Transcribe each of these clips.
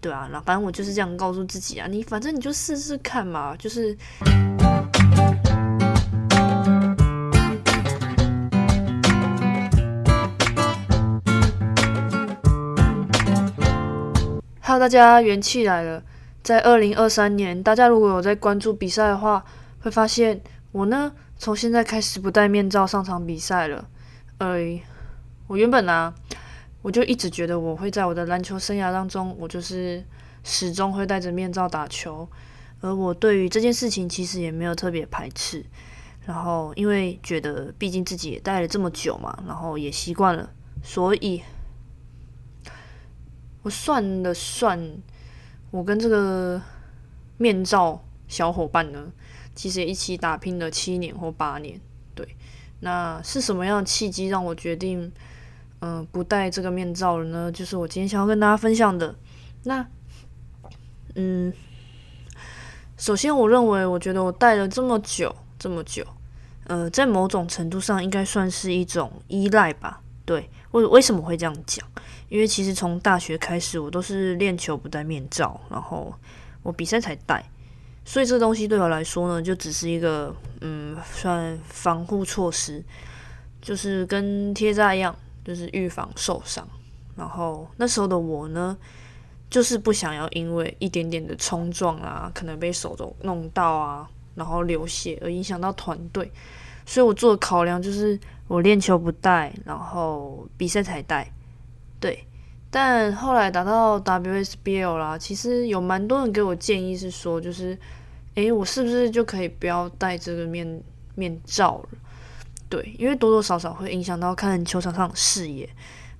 对啊，那反正我就是这样告诉自己啊，你反正你就试试看嘛，就是。Hello，大家元气来了。在二零二三年，大家如果有在关注比赛的话，会发现我呢，从现在开始不戴面罩上场比赛了。呃，我原本呢，我就一直觉得我会在我的篮球生涯当中，我就是始终会戴着面罩打球。而我对于这件事情其实也没有特别排斥。然后，因为觉得毕竟自己也戴了这么久嘛，然后也习惯了，所以。我算了算，我跟这个面罩小伙伴呢，其实也一起打拼了七年或八年。对，那是什么样的契机让我决定，嗯，不戴这个面罩了呢？就是我今天想要跟大家分享的。那，嗯，首先我认为，我觉得我戴了这么久，这么久，呃，在某种程度上应该算是一种依赖吧。对，为为什么会这样讲？因为其实从大学开始，我都是练球不戴面罩，然后我比赛才戴，所以这东西对我来说呢，就只是一个嗯，算防护措施，就是跟贴扎一样，就是预防受伤。然后那时候的我呢，就是不想要因为一点点的冲撞啊，可能被手肘弄到啊，然后流血而影响到团队，所以我做考量就是我练球不戴，然后比赛才戴。对，但后来打到 WSBL 啦，其实有蛮多人给我建议是说，就是，诶，我是不是就可以不要戴这个面面罩了？对，因为多多少少会影响到看球场上的视野。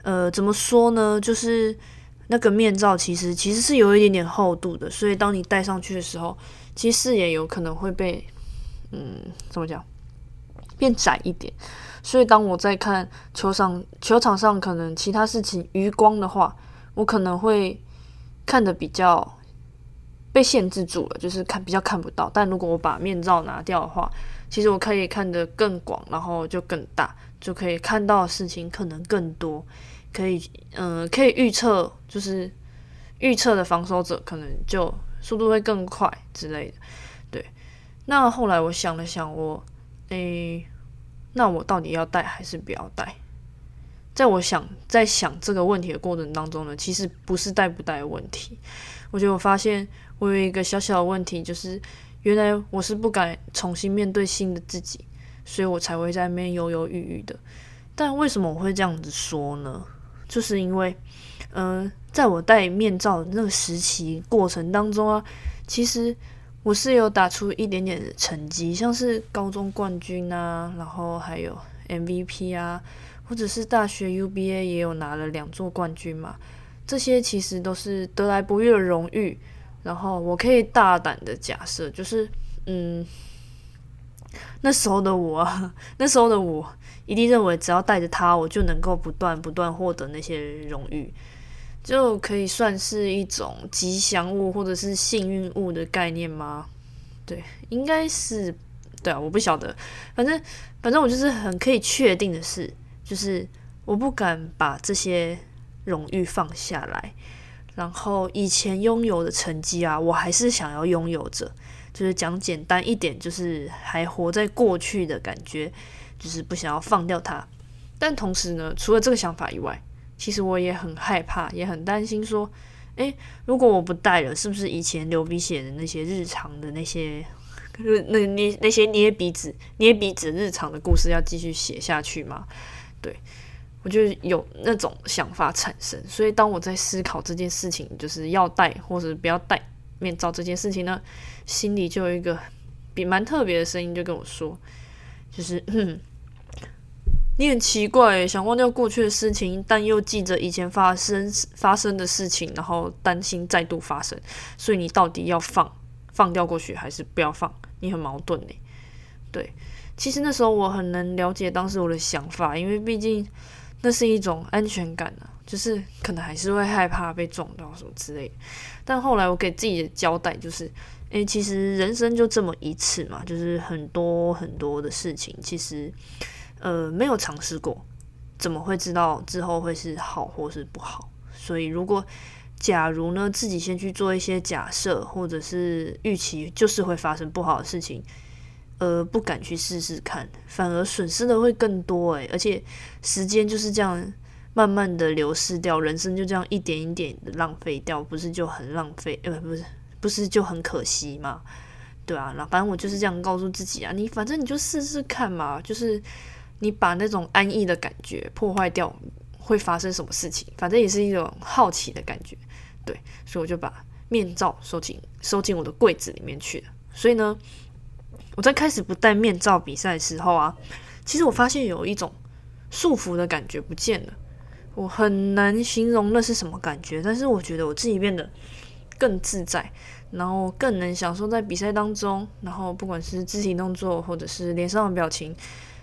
呃，怎么说呢？就是那个面罩其实其实是有一点点厚度的，所以当你戴上去的时候，其实视野有可能会被，嗯，怎么讲，变窄一点。所以，当我在看球场球场上可能其他事情余光的话，我可能会看的比较被限制住了，就是看比较看不到。但如果我把面罩拿掉的话，其实我可以看得更广，然后就更大，就可以看到的事情可能更多，可以嗯，可以预测，就是预测的防守者可能就速度会更快之类的。对，那后来我想了想，我诶。那我到底要带还是不要带？在我想在想这个问题的过程当中呢，其实不是带不带的问题。我觉得我发现我有一个小小的问题，就是原来我是不敢重新面对新的自己，所以我才会在那边犹犹豫豫的。但为什么我会这样子说呢？就是因为，嗯，在我戴面罩的那个时期过程当中啊，其实。我是有打出一点点的成绩，像是高中冠军啊，然后还有 MVP 啊，或者是大学 UBA 也有拿了两座冠军嘛。这些其实都是得来不易的荣誉。然后我可以大胆的假设，就是嗯，那时候的我，那时候的我一定认为，只要带着它，我就能够不断不断获得那些荣誉。就可以算是一种吉祥物或者是幸运物的概念吗？对，应该是，对啊，我不晓得，反正反正我就是很可以确定的是，就是我不敢把这些荣誉放下来，然后以前拥有的成绩啊，我还是想要拥有着，就是讲简单一点，就是还活在过去的感觉，就是不想要放掉它。但同时呢，除了这个想法以外，其实我也很害怕，也很担心，说，诶，如果我不带了，是不是以前流鼻血的那些日常的那些，那那那些捏鼻子、捏鼻子日常的故事要继续写下去吗？对我就有那种想法产生。所以当我在思考这件事情，就是要戴或者不要戴面罩这件事情呢，心里就有一个比蛮特别的声音，就跟我说，就是嗯。你很奇怪，想忘掉过去的事情，但又记着以前发生发生的事情，然后担心再度发生，所以你到底要放放掉过去，还是不要放？你很矛盾呢。对，其实那时候我很能了解当时我的想法，因为毕竟那是一种安全感啊，就是可能还是会害怕被撞到什么之类的。但后来我给自己的交代就是，诶，其实人生就这么一次嘛，就是很多很多的事情，其实。呃，没有尝试过，怎么会知道之后会是好或是不好？所以，如果假如呢自己先去做一些假设，或者是预期就是会发生不好的事情，呃，不敢去试试看，反而损失的会更多诶，而且时间就是这样慢慢的流失掉，人生就这样一点一点的浪费掉，不是就很浪费？呃，不是，不是就很可惜吗？对啊，那反正我就是这样告诉自己啊，你反正你就试试看嘛，就是你把那种安逸的感觉破坏掉，会发生什么事情？反正也是一种好奇的感觉，对，所以我就把面罩收进收进我的柜子里面去了。所以呢，我在开始不戴面罩比赛的时候啊，其实我发现有一种束缚的感觉不见了，我很难形容那是什么感觉，但是我觉得我自己变得更自在。然后更能享受在比赛当中，然后不管是肢体动作或者是脸上的表情，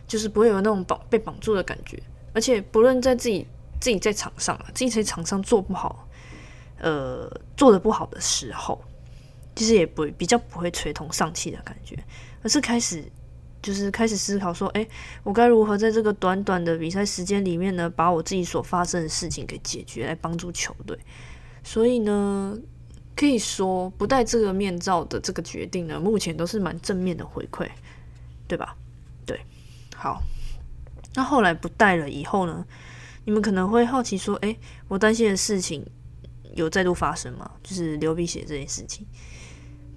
就是不会有那种绑被绑住的感觉。而且不论在自己自己在场上啊自己在场上做不好，呃，做的不好的时候，其实也不比较不会垂头丧气的感觉，而是开始就是开始思考说，哎，我该如何在这个短短的比赛时间里面呢，把我自己所发生的事情给解决，来帮助球队。所以呢。可以说不戴这个面罩的这个决定呢，目前都是蛮正面的回馈，对吧？对，好。那后来不戴了以后呢？你们可能会好奇说：“诶，我担心的事情有再度发生吗？就是流鼻血这件事情。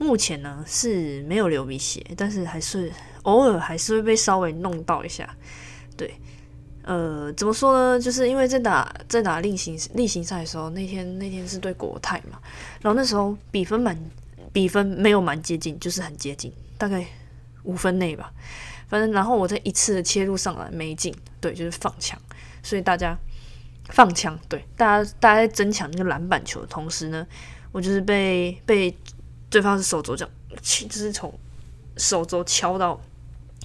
目前呢是没有流鼻血，但是还是偶尔还是会被稍微弄到一下，对。”呃，怎么说呢？就是因为在打在打例行例行赛的时候，那天那天是对国泰嘛，然后那时候比分蛮比分没有蛮接近，就是很接近，大概五分内吧。反正然后我在一次的切入上来没进，对，就是放枪，所以大家放枪，对，大家大家在争抢那个篮板球的同时呢，我就是被被对方是手肘这样，就是从手肘敲到，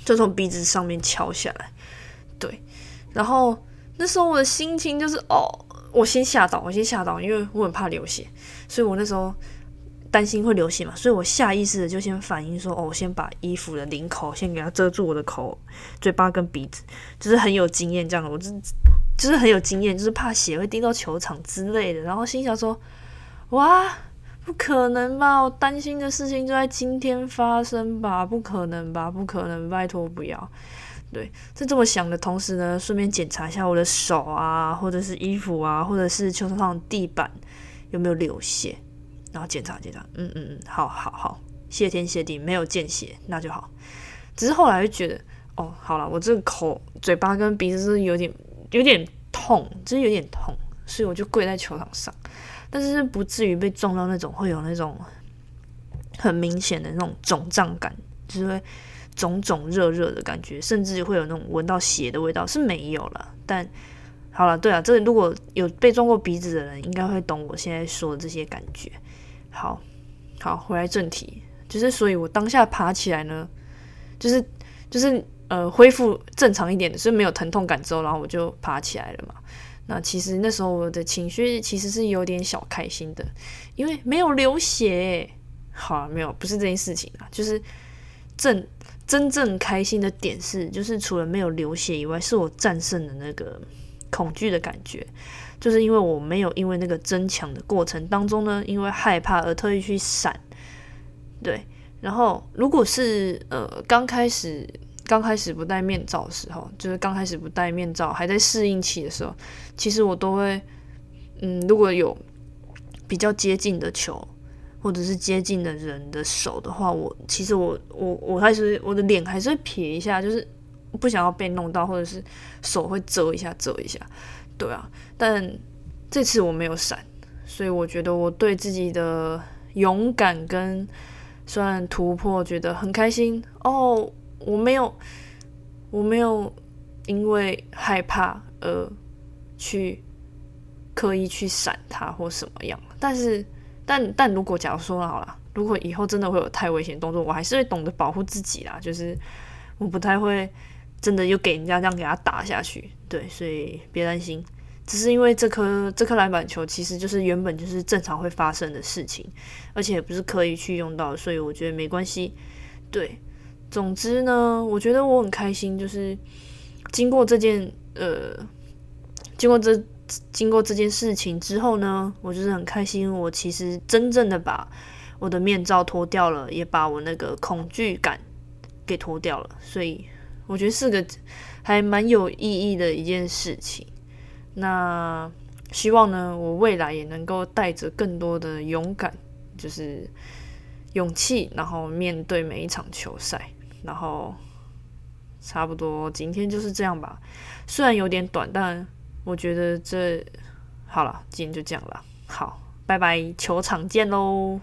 就从鼻子上面敲下来，对。然后那时候我的心情就是哦，我先吓到，我先吓到，因为我很怕流血，所以我那时候担心会流血嘛，所以我下意识的就先反应说，哦，我先把衣服的领口先给它遮住我的口、嘴巴跟鼻子，就是很有经验这样的，我就就是很有经验，就是怕血会滴到球场之类的。然后心想说，哇，不可能吧？我担心的事情就在今天发生吧？不可能吧？不可能，拜托不要。对，在这么想的同时呢，顺便检查一下我的手啊，或者是衣服啊，或者是球场上的地板有没有流血，然后检查检查，嗯嗯嗯，好好好，谢天谢地没有见血，那就好。只是后来就觉得，哦，好了，我这个口、嘴巴跟鼻子是有点有点痛，就是有点痛，所以我就跪在球场上，但是不至于被撞到那种会有那种很明显的那种肿胀感，就是会。肿肿热热的感觉，甚至会有那种闻到血的味道，是没有了。但好了，对啊，这如果有被撞过鼻子的人，应该会懂我现在说的这些感觉。好，好，回来正题，就是所以我当下爬起来呢，就是就是呃恢复正常一点的，所以没有疼痛感之后，然后我就爬起来了嘛。那其实那时候我的情绪其实是有点小开心的，因为没有流血。好，没有，不是这件事情啊，就是正。真正开心的点是，就是除了没有流血以外，是我战胜了那个恐惧的感觉。就是因为我没有因为那个争抢的过程当中呢，因为害怕而特意去闪。对，然后如果是呃刚开始刚开始不戴面罩的时候，就是刚开始不戴面罩还在适应期的时候，其实我都会嗯，如果有比较接近的球。或者是接近的人的手的话，我其实我我我还是我的脸还是会撇一下，就是不想要被弄到，或者是手会遮一下遮一下，对啊。但这次我没有闪，所以我觉得我对自己的勇敢跟算突破觉得很开心哦。我没有我没有因为害怕而去刻意去闪他或什么样，但是。但但如果假如说好了，如果以后真的会有太危险动作，我还是会懂得保护自己啦。就是我不太会真的又给人家这样给他打下去，对，所以别担心。只是因为这颗这颗篮板球其实就是原本就是正常会发生的事情，而且也不是刻意去用到，所以我觉得没关系。对，总之呢，我觉得我很开心，就是经过这件呃，经过这经过这件事情之后呢，我就是很开心，我其实真正的把我的面罩脱掉了，也把我那个恐惧感给脱掉了，所以我觉得是个还蛮有意义的一件事情。那希望呢，我未来也能够带着更多的勇敢，就是勇气，然后面对每一场球赛，然后。差不多，今天就是这样吧。虽然有点短，但我觉得这好了，今天就这样了。好，拜拜，球场见喽。